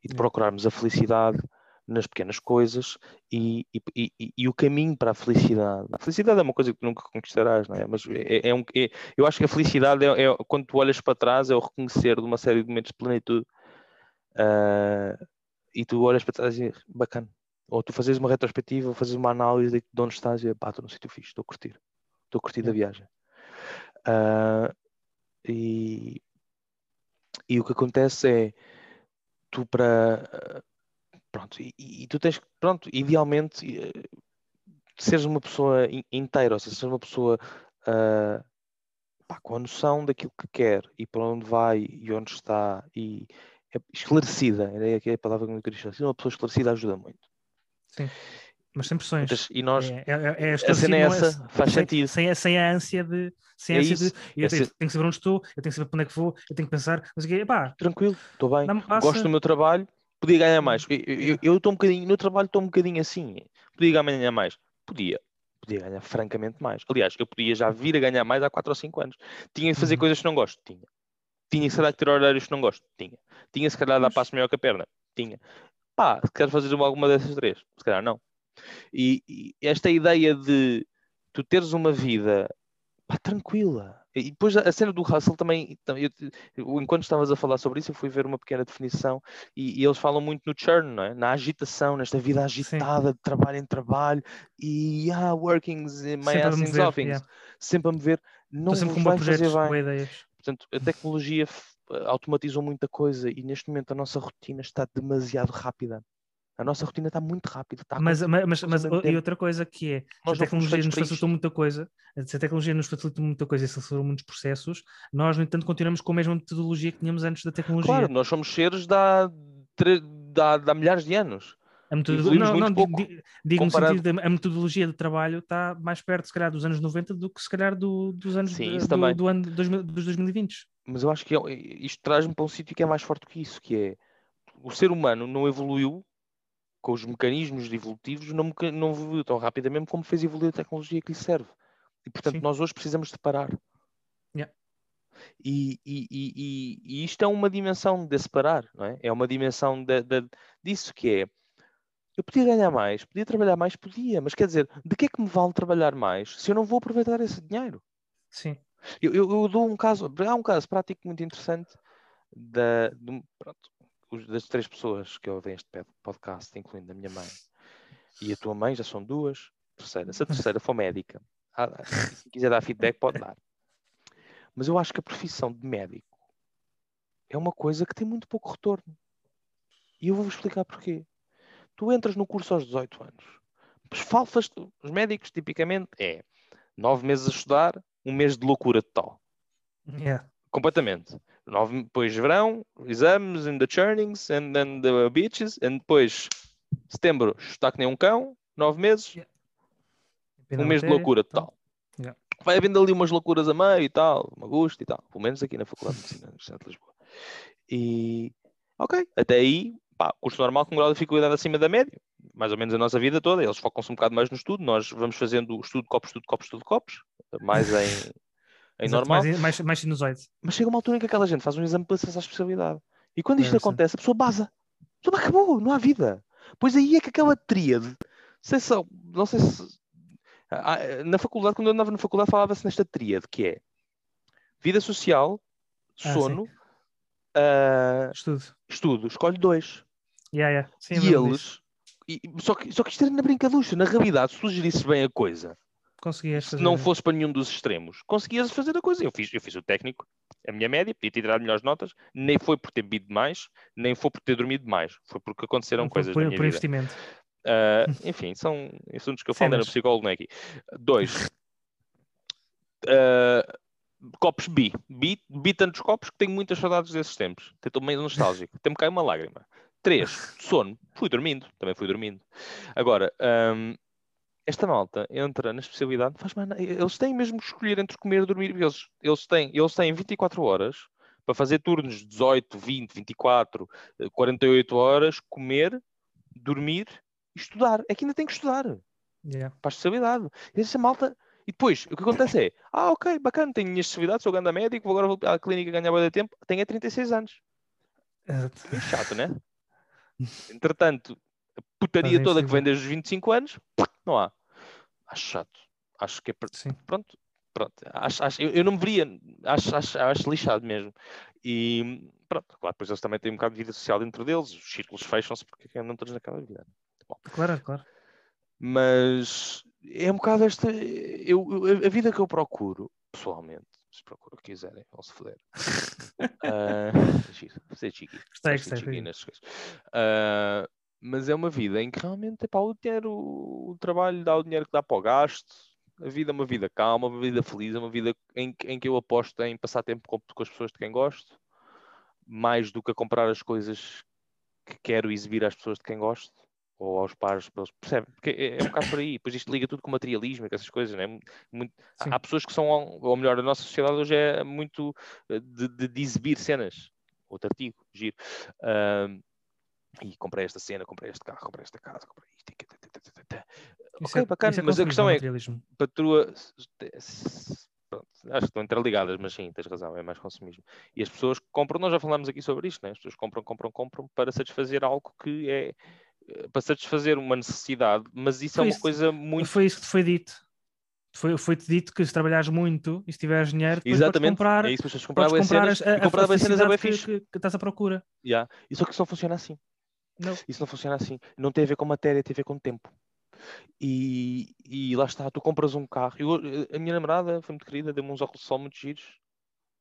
e de Yeah. procurarmos a felicidade nas pequenas coisas e, e, e- e- o caminho para a felicidade. A felicidade é uma coisa que nunca conquistarás, não é? Mas é, é um, é- eu acho que a felicidade é, é- quando tu olhas para trás, é o reconhecer de uma série de momentos de plenitude ah, e tu olhas para trás e bacana. Ou tu fazes uma retrospectiva, ou fazes uma análise de de onde estás e pá, estou num sítio fixe, estou a curtir, estou a curtir da viagem. Ah, e, e o que acontece é tu para pronto, e, e tu tens que, pronto, idealmente eh, seres uma pessoa in- inteira, ou seja, seres uma pessoa ah, pá, com a noção daquilo que quer e para onde vai e onde está e é esclarecida, era aqui a palavra que eu queria dizer, uma pessoa esclarecida ajuda muito. Sim. Mas sem pressões. E nós, É, é, é a esclarecido, cena é essa, faz sem, sentido. Sem, a- sem a ânsia de. Sem a É ânsia isso, de. Eu é tenho, tenho que saber onde estou, eu tenho que saber para onde é que vou, eu tenho que pensar. Mas? Pá, tranquilo, estou bem, gosto do meu trabalho, podia ganhar mais. Eu- Eu estou um bocadinho, no trabalho estou um bocadinho assim, podia ganhar mais. Podia, podia ganhar francamente mais. Aliás, eu podia já vir a ganhar mais há 4 ou 5 anos. Tinha de fazer Uhum. coisas que não gosto? Tinha. Tinha que se calhar ter horários que não gosto? Tinha. Tinha se calhar dar passo maior que a perna? Tinha. Pá, se quero fazer uma- alguma dessas três? Se calhar não. E, e esta ideia de tu teres uma vida pá, tranquila. E depois a cena do Russell também, tam- eu- enquanto estavas a falar sobre isso, eu fui ver uma pequena definição e, e eles falam muito no churn, é? na agitação, nesta vida agitada de trabalho em trabalho e ah, workings in my Sempre a ass in mover, offings, sempre a me ver, não Estou sempre vos vai fazer bem. Portanto, a tecnologia automatizou muita coisa e neste momento a nossa rotina está demasiado rápida. A nossa rotina está muito rápida. Está a Mas, mas, mas, mas e outra coisa que é, se a Nós fomos tecnologia nos facilitou muita coisa, se a tecnologia nos facilitou muita coisa e acelerou muitos processos, nós, no entanto, continuamos com a mesma metodologia que tínhamos antes da tecnologia. Claro, nós somos seres há- de há milhares de anos. A metodolo- evoluímos Não, não, pouco di- di- digo no comparado- sentido da a metodologia de trabalho está mais perto, se calhar, dos anos 90 do que, se calhar, do- dos anos Sim, de- do, também. do ano de 2000 dos 2020. Mas eu acho que é- isto traz-me para um sítio que é mais forte que isso, que é o ser humano não evoluiu com os mecanismos evolutivos, não, não evoluiu tão rapidamente como fez evoluir a tecnologia que lhe serve. E portanto, Sim. nós hoje precisamos de parar. Yeah. E, e, e, e- isto é uma dimensão desse parar, não é? É uma dimensão da- da- disso que é. Eu podia ganhar mais, podia trabalhar mais, podia, mas quer dizer, de que é que me vale trabalhar mais se eu não vou aproveitar esse dinheiro? Sim. Eu, eu- eu dou um caso, há um caso prático muito interessante da, de pronto, das três pessoas que ouvem este podcast, incluindo a minha mãe e a tua mãe, já são duas. Terceira, se a terceira for médica, se quiser dar feedback, pode dar. Mas eu acho que a profissão de médico é uma coisa que tem muito pouco retorno. E eu vou-vos explicar porquê. Tu entras no curso aos 18 anos. Mas faltas, os médicos, tipicamente, é nove meses a estudar, um mês de loucura total. Yeah. Completamente. Nove, depois verão, exames and the churnings and then the beaches, and depois setembro, está que nem um cão, nove meses, Pena um mês de loucura então. total. Yeah. Vai havendo ali umas loucuras a meio e tal, uma gosto e tal, pelo menos aqui na Faculdade de Medicina, na Universidade de Lisboa. E, ok, até aí, pá, curso normal com grau de dificuldade acima da média, mais ou menos a nossa vida toda, eles focam-se um bocado mais no estudo, nós vamos fazendo estudo, copos, estudo, copos, estudo, copos, mais em, em Exato, normal. Mais, mais, mais sinusoide. Mas chega uma altura em que aquela gente faz um exame para acessar a especialidade. E quando isto É, sim. acontece, a pessoa baza. A pessoa acabou, não há vida. Pois aí é que aquela tríade, sei não sei se. Ah, Na faculdade, quando eu andava na faculdade, falava-se nesta tríade, que é vida social, sim. sono, ah, Estudo. estudo. Escolhe dois. Yeah, yeah. Sim, e eles. e- só, que, só que isto era na brincaducha. Na realidade, se tu gerisses bem a coisa, Conseguias se fazer. não fosse para nenhum dos extremos, conseguias fazer a coisa. Eu fiz, eu fiz o técnico, a minha média, podia ter tirado melhores notas, nem foi por ter bebido mais, nem foi por ter dormido mais, foi porque aconteceram por, coisas por, na minha por vida. investimento. Ah, enfim, são assuntos que eu Sim, falo, não era psicólogo, não é aqui. Dois. Ah, copos bi. bi. Bi tantos copos que tenho muitas saudades desses tempos. Estou meio nostálgico. Até me cai uma lágrima. Três. Sono. Fui dormindo. Também fui dormindo. Agora, ahm, esta malta entra na especialidade, faz mais. Eles têm mesmo que escolher entre comer e dormir. Eles, eles, têm, eles têm 24 horas para fazer turnos de 18, 20, 24, eh, 48 horas, comer, dormir e estudar. É que ainda tem que estudar Yeah. para a especialidade. E essa malta. E depois, o que acontece é: ah, ok, bacana, tenho minha especialidade, sou grande médico, vou agora vou à clínica ganhar bué de tempo, tenho é 36 anos. Exato. Meio chato, né? Entretanto, a putaria toda que vem desde os 25 anos, não há. Acho chato. Acho que é. Sim. Pronto, pronto. Acho, acho- eu, eu não me veria, acho, acho, acho lixado mesmo. E pronto, claro, depois eles também têm um bocado de vida social dentro deles, os círculos fecham-se porque andam todos naquela vida. Claro, claro. Mas é um bocado esta. Eu, eu- a vida que eu procuro, pessoalmente, se procuro o que quiserem, vão se foder. Giro, ser chiqui. Gostei, gostei. chiqui foi. nestas coisas. Ah, mas é uma vida em que realmente epá, o dinheiro, o trabalho dá o dinheiro que dá para o gasto. A vida é uma vida calma, uma vida feliz, é uma vida em, que- em que eu aposto em passar tempo com, com as pessoas de quem gosto, mais do que a comprar as coisas que quero exibir às pessoas de quem gosto ou aos pares, para eles- percebe? Porque é, é um bocado por aí. Depois isto liga tudo com materialismo e com essas coisas, né? Muito- há- Sim. há pessoas que são, ou melhor, a nossa sociedade hoje é muito eh, de, de- de exibir cenas. Outro artigo, giro. Ahm, e comprei esta cena, comprei este carro, comprei esta casa, comprei isto. Ok, é- bacana, é mas a questão é, materialismo. para a tua. se- pronto, acho que estão interligadas, mas sim, tens razão, é mais consumismo. E as pessoas compram, nós já falámos aqui sobre isto, né? as pessoas compram, compram, compram para satisfazer algo que é para satisfazer uma necessidade, mas isso Foi é uma isso. coisa muito. Foi isso que te foi dito. Foi- Foi-te dito que se trabalhares muito e se tiveres dinheiro, Exatamente, comprar, é isso, pessoas podes comprar cenas as- a, compravam a as cenas é bem fixe. que, que, que estás à procura. Yeah. E só que isso não funciona assim. Não. Isso não funciona assim. Não tem a ver com matéria, tem a ver com tempo. E, e lá está, tu compras um carro. Eu, a minha namorada foi muito querida, deu-me uns óculos de sol muito giros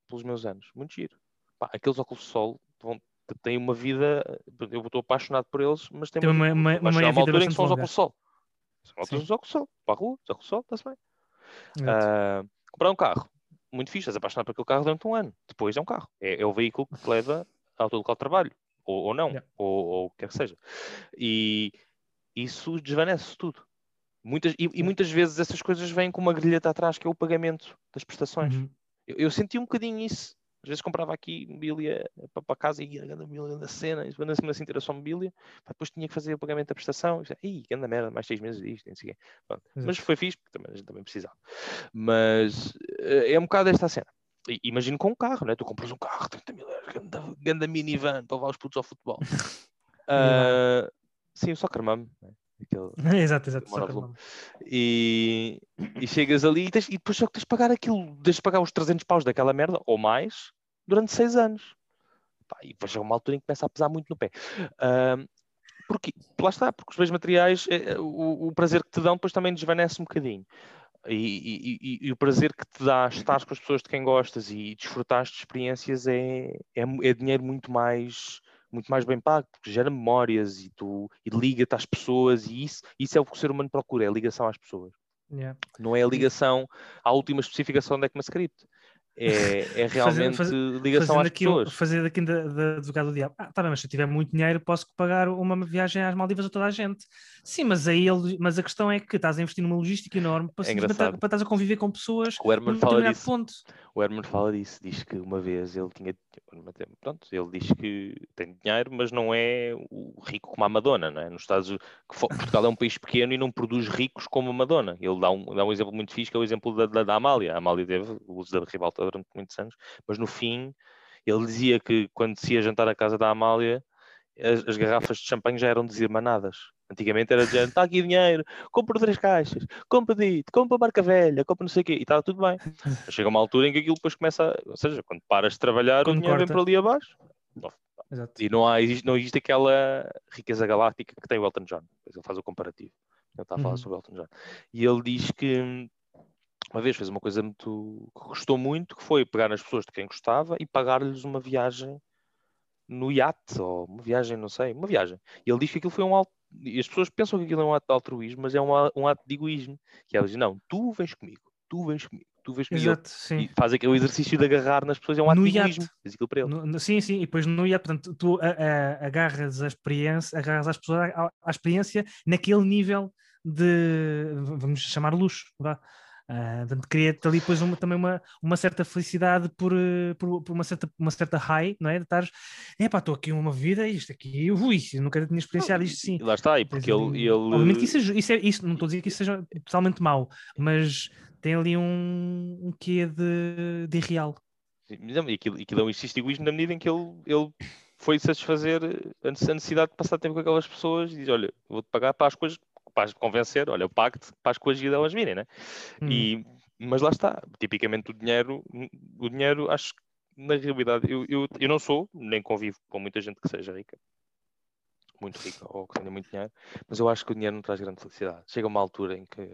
pelos meus anos. Muito giro. Pá, aqueles óculos de sol vão, têm uma vida. Eu estou apaixonado por eles, mas tem Tem uma- uma- uma chegar meia-vida altura em que são óculos de sol. São os óculos de sol. Para a rua, os óculos de sol, está-se bem. Ah, comprar um carro, muito fixe, estás apaixonado por aquele carro durante um ano. Depois é um carro. É, é o veículo que te leva ao teu local de trabalho. Ou, ou não, Yeah. ou, ou o que quer que seja. E isso desvanece tudo. Muitas, e, e muitas vezes essas coisas vêm com uma grelheta atrás, que é o pagamento das prestações. Uhum. Eu, eu senti um bocadinho isso. Às vezes comprava aqui mobília para, casa e ia grande mobília da cena, e quando assim era só mobília, depois tinha que fazer o pagamento da prestação. E, grande merda, mais seis meses disto, não sei. Mas foi fixe, porque também, a gente também precisava. Mas eh, é um bocado esta cena. I- Imagino com um carro, né? Tu compras um carro, 30 mil euros, ganda, ganda minivan para levar os putos ao futebol. Ah, sim, o Soccer Mum. Né? Aquele, exato, exato. Só e, e chegas ali e, tens- e depois só que tens de pagar aquilo, tens de pagar os 300 paus daquela merda ou mais durante 6 anos. pá, e depois chega uma altura em que começa a pesar muito no pé. Ahm, porque, lá está, porque os bens materiais, eh, eh, o, o prazer que te dão depois também desvanece um bocadinho. E, e- e- o prazer que te dá estar com as pessoas de quem gostas e desfrutar de experiências é, é, é dinheiro muito mais, muito mais bem pago, porque gera memórias e, tu, e liga-te às pessoas, e isso, isso é o que o ser humano procura, é a ligação às pessoas. Yeah. Não é a ligação à última especificação da ECMAScript. É, é realmente ligação Fazendo às aqui, um- pessoas. fazer daqui de, de advogado do diabo. Ah, tá bem, mas se eu tiver muito dinheiro, posso pagar uma viagem às Maldivas a toda a gente. Sim, mas aí ele, mas a questão é que estás a investir numa logística enorme para, É engraçado. para estás a conviver com pessoas O Herman fala disso. ponto. O Herman fala disso, diz que uma vez ele tinha, pronto, ele diz que tem dinheiro, mas não é o rico como a Madonna, não é? Nos Estados que Portugal é um país pequeno e não produz ricos como a Madonna. Ele dá um, dá um exemplo muito fixe, que é o exemplo da, da, da Amália. A Amália teve o uso da ribalta durante muitos anos, mas no fim ele dizia que quando se ia jantar à casa da Amália, as, as garrafas de champanhe já eram desirmanadas. Antigamente era de está aqui dinheiro, compra três caixas, compra dito, compra marca velha, compra não sei o quê, e estava tudo bem. Mas chega uma altura em que aquilo depois começa, a- ou seja, quando paras de trabalhar, Quando o dinheiro vem corta. para ali abaixo. Exato. E não, há, existe, não existe aquela riqueza galáctica que tem o Elton John. Ele faz o comparativo. Ele está a falar Uhum. sobre o Elton John. E ele diz que uma vez fez uma coisa muito que gostou muito, que foi pegar nas pessoas de quem gostava e pagar-lhes uma viagem no iate, ou uma viagem, não sei, uma viagem. E ele diz que aquilo foi um alto. E as pessoas pensam que aquilo é um ato de altruísmo, mas é um, um ato de egoísmo. Que ela diz: Não, tu vens comigo, tu vens comigo, tu vens comigo. E Exato, sim. E faz aquele exercício de agarrar nas pessoas, é um ato No de egoísmo. Aquilo para ele. No- sim, sim, e depois no iate, portanto, tu a- a- agarras a experiência, agarras as pessoas à, à experiência naquele nível de, vamos chamar luxo, vá. Ah, portanto, cria-te ali depois uma, também uma, uma certa felicidade por, eh, por, por uma, certa, uma certa high, não é? De estares, epá, estou aqui uma vida, isto aqui, ui, eu nunca tinha experienciado isto sim. E lá está, e porque ali- ele, ele. Obviamente que isso, é, isso, é, isso não estou a dizer que isso seja totalmente mau, mas tem ali um, um quê de, de irreal. E aquilo, aquilo é um egoísmo na medida em que ele, ele foi satisfazer a necessidade de passar tempo com aquelas pessoas e diz: Olha, vou-te pagar para as coisas, para convencer, olha, eu pago-te para as coisas delas virem, né? Hum. E, mas lá está, tipicamente o dinheiro, o dinheiro, acho que na realidade, eu, eu, eu não sou, nem convivo com muita gente que seja rica, muito rica ou que tenha muito dinheiro, mas eu acho que o dinheiro não traz grande felicidade. Chega uma altura em que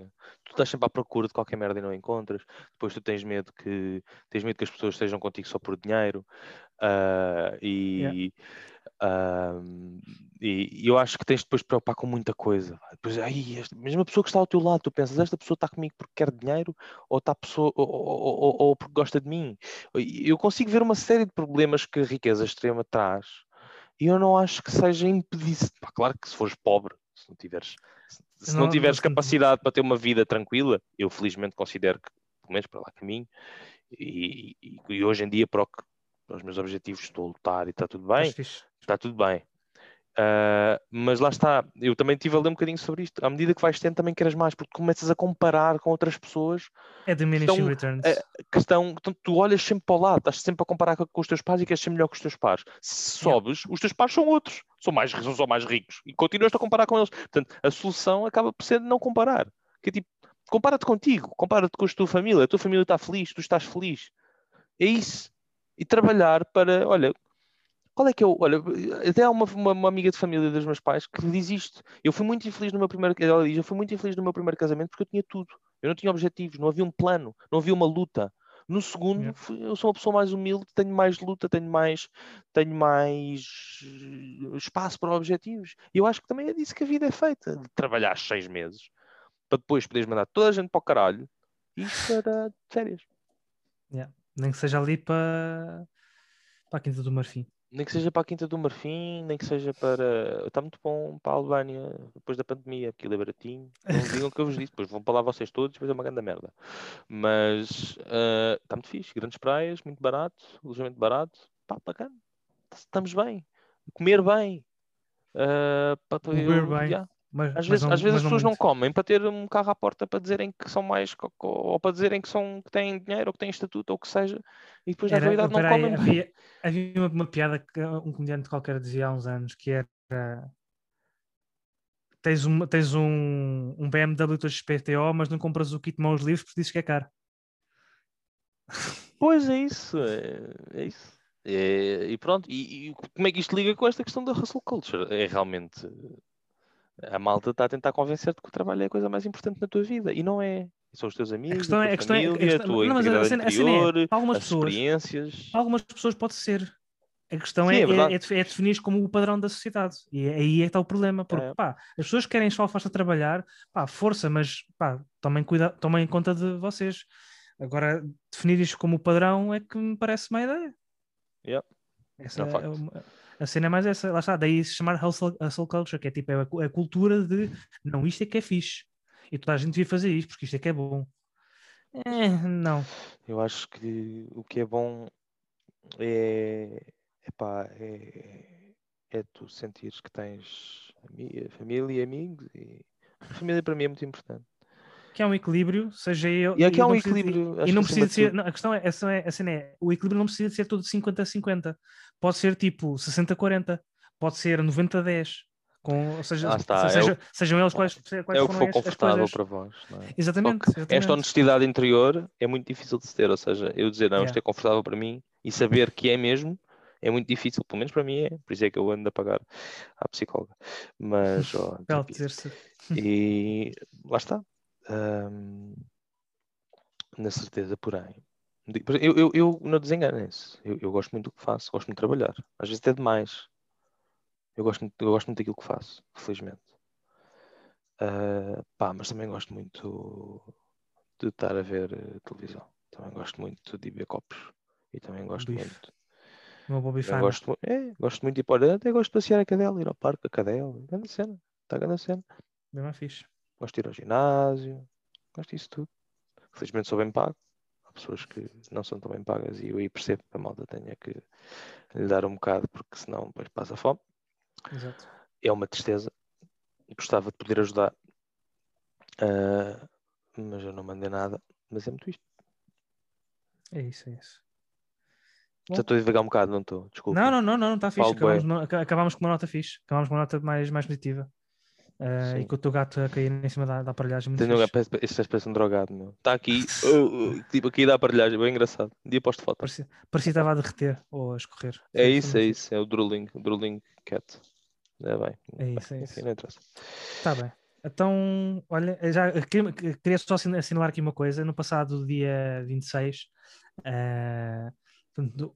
tu estás sempre à procura de qualquer merda e não encontras, depois tu tens medo que tens medo que as pessoas estejam contigo só por dinheiro, ah, e, ah, e, e eu acho que tens de depois de preocupar com muita coisa. Depois, ai, esta, mesmo a pessoa que está ao teu lado, tu pensas, esta pessoa está comigo porque quer dinheiro ou, está pessoa, ou, ou- ou- ou porque gosta de mim. Eu consigo ver uma série de problemas que a riqueza extrema traz e eu não acho que seja impedido. Claro que se fores pobre, se não tiveres, se, não Não, tiveres bastante. capacidade para ter uma vida tranquila, eu felizmente considero que, pelo menos para lá caminho, e, e- e hoje em dia para, o que- os meus objetivos estou a lutar e está tudo bem, está tudo bem. Ah, mas lá está, eu também tive a ler um bocadinho sobre isto. À medida que vais tendo, também queres mais, porque começas a comparar com outras pessoas É diminishing returns. é- que estão. então, tu olhas sempre para o lado, estás sempre a comparar com, com os teus pais e queres ser melhor que os teus pais. Se Yeah. sobes, os teus pais são outros, são mais são mais ricos e continuas a comparar com eles. Portanto, a solução acaba por ser não comparar. Que é tipo, compara-te contigo, compara-te com a tua família, a tua família está feliz, tu estás feliz. É isso. E trabalhar para, olha, qual é que eu, olha, até há uma, uma, uma amiga de família dos meus pais que diz isto. Eu fui muito infeliz no meu primeiro, ela diz, eu fui muito infeliz no meu primeiro casamento porque eu tinha tudo. Eu não tinha objetivos, não havia um plano, não havia uma luta. No segundo, Yeah. fui- eu sou uma pessoa mais humilde, tenho mais luta, tenho mais, tenho mais eh, espaço para objetivos. E eu acho que também é disso que a vida é feita, de trabalhar seis meses para depois poderes mandar toda a gente para o caralho e para férias. Nem que seja ali para, para a Quinta do Marfim. Nem que seja para a Quinta do Marfim, nem que seja para. Está muito bom para a Albânia depois da pandemia, aquilo é baratinho. Não digam o que eu vos disse, depois vão para lá vocês todos, depois é uma grande merda. Mas ah, está muito fixe, grandes praias, muito barato, alojamento barato, pá, bacana. Estamos bem, comer bem. ah, pá, pá, Beber bem. yeah. Mas, Às mas vezes, não- às vezes as pessoas não comem para ter um carro à porta para dizerem que são mais ou para dizerem que são que têm dinheiro ou que têm estatuto ou o que seja, e depois na realidade não comem. havia, havia uma, uma piada que um comediante qualquer dizia há uns anos que era tens, uma, tens um, um BMW 2 XPTO, mas não compras o kit de mãos livres porque dizes que é caro. Pois é isso, é, é isso. É, e pronto, e, e como é que isto liga com esta questão da hustle culture? É realmente a malta está a tentar convencer-te que o trabalho é a coisa mais importante na tua vida e não é. São os teus amigos, questão a é- tua a questão é- a família, a, questão- tua não, mas a integridade a é, interior, para algumas as pessoas- experiências. Algumas pessoas pode ser. A questão Sim, é, é é, é, defi- é definir como o padrão da sociedade. E é- aí é que está o problema. Porque, É. pá, as pessoas que querem só fácil trabalhar, pá, força, mas, pá, tomem, cuida, tomem conta de vocês. Agora, definir isto como o padrão é que me parece uma ideia. Yeah. Essa É é uma- a cena é mais essa. Lá está, daí se chamar hustle, hustle culture, que é tipo é a, cu- a cultura de não, isto é que é fixe. E toda a gente devia fazer isto, porque isto é que é bom. É, não. Eu acho que o que é bom é, epá, é, é tu sentires que tens família amigos e a família para mim é muito importante. Que há um equilíbrio, seja eu. E aqui há não um precisa- equilíbrio. E acho não acima precisa de ser. não, a questão é, essa é, a cena é: o equilíbrio não precisa de ser todo 50-50. Pode ser tipo 60-40, pode ser 90-10. Com, ou seja, Lá está, é seja- sejam eles quais, quais É o que foram for confortável para vós. não é? Exatamente. Que esta exatamente. honestidade interior é muito difícil de se ter, ou seja, eu dizer não, isto Yeah. é confortável para mim e saber que é mesmo é muito difícil, pelo menos para mim é, por isso é que eu ando a pagar à psicóloga. Mas, dizer-se. E lá está. Ahm, na certeza, porém. Eu, eu, eu não desenganem-se. Eu, eu gosto muito do que faço, gosto muito de trabalhar. Às vezes até demais. Eu gosto, muito- eu gosto muito daquilo que faço, felizmente. Ah, pá, mas também gosto muito de estar a ver eh, televisão. Também gosto muito de ver copos. E também gosto Bife. muito. Uma boa bifana. gosto, é, gosto muito de ir para. Até gosto de passear a cadela, ir ao parque a cadela. Grande cena. Está grande cena. Bem mais fixe. Gosto de ir ao ginásio, gosto disso tudo. Felizmente sou bem pago. Há pessoas que não são tão bem pagas e eu aí percebo que a malta tenha que lhe dar um bocado porque senão depois passa fome. Exato. É uma tristeza. Gostava de poder ajudar, ah, mas eu não mandei nada. Mas é muito isto. É isso, é isso. Já estou a divagar um bocado, não estou? Desculpa. Não, não, não, não, está fixe. Acabámos com uma nota fixe. Acabámos com uma nota mais, mais positiva. Ah, Sim. e com o teu gato a cair em cima da, da aparelhagem. Muito Tenho um gajo, parece- parece um drogado, meu. Está aqui, oh, oh, tipo aqui da aparelhagem, bem engraçado. Dia posto foto. Parecia, parecia que estava a derreter ou a escorrer. É Foi- isso, é isso. É o Drooling, o Drooling Cat. É bem. É isso, é Enfim, isso. não interessa. Está bem. Então, olha, já queria, só assin- assinalar aqui uma coisa. No passado dia 26, eh, portanto,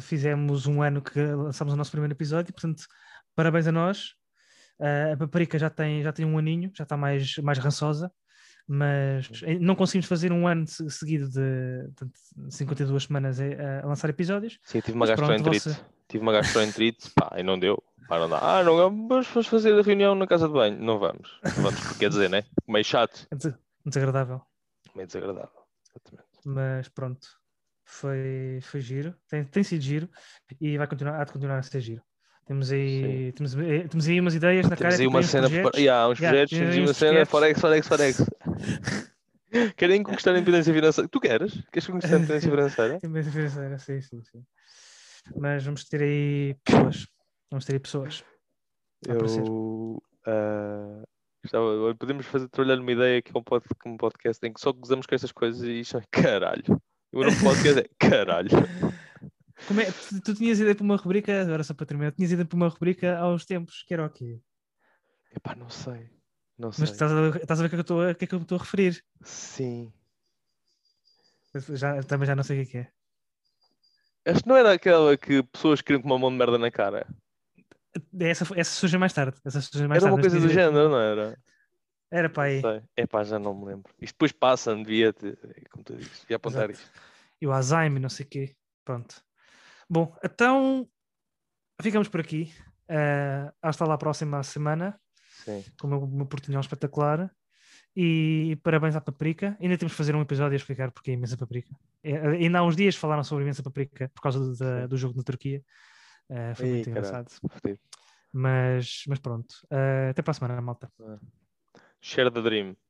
fizemos um ano que lançámos o nosso primeiro episódio, portanto, parabéns a nós. Eh, a Paparica já tem, já tem um aninho, já está mais, mais rançosa, mas eh, não conseguimos fazer um ano se- seguido de, portanto, 52 semanas a, a lançar episódios. Sim, tive uma gastroenterite. você- Tive uma gastroenterite, pá, e não deu. Não dá. Ah, não, vamos fazer a reunião na casa de banho. Não vamos. Não vamos, porque quer dizer, né? Meio chato, É des- desagradável. meio desagradável. Exatamente. mas pronto, foi, foi giro, tem, tem sido giro e vai continuar, há de continuar a ser giro. Temos aí, temos, aí- temos aí umas ideias na cara, Temos aí uma cena. projetos. Yeah, uns projetos, temos temos aí uma cena. Forex, Forex, Forex. Querem conquistar a independência financeira? Tu queres? Queres conquistar a independência financeira? Bem financeira, sim, sim, sim. Mas vamos ter aí pessoas. Vamos ter aí pessoas. Eu. gostava- podemos fazer, trabalhar numa ideia que é um, pod, que um podcast em que só gozamos com essas coisas e isto é caralho. O nome do podcast é caralho. Como é, tu, tu tinhas ideia para uma rubrica, agora só para terminar, tinhas ideia para uma rubrica aos tempos, que era o quê? Epá, não sei. Não sei. Mas estás a, estás a ver o que é que eu estou que é que estou a referir. Sim. Já, também já não sei o que é que é. Esta não era aquela que pessoas queriam com uma mão de merda na cara. Essa, essa surge mais tarde. Essa surge mais Era tarde. uma coisa do género, não era? Era para aí. Sei. Epá, já não me lembro. Isto depois passa, devia, te- como tu dizes, devia apontar Exato. isto. E o Alzheimer, não sei o quê. Pronto. Bom, então ficamos por aqui. Uh, hasta lá a próxima semana, Sim. com o meu, portunhol espetacular. E parabéns à Paprika. Ainda temos que fazer um episódio a explicar porque é imensa Paprika. É, ainda há uns dias falaram sobre imensa Paprika por causa do, da- do jogo na Turquia. Uh, foi muito caralho. engraçado. Mas, mas pronto. Uh, até para a semana, malta. Share the dream.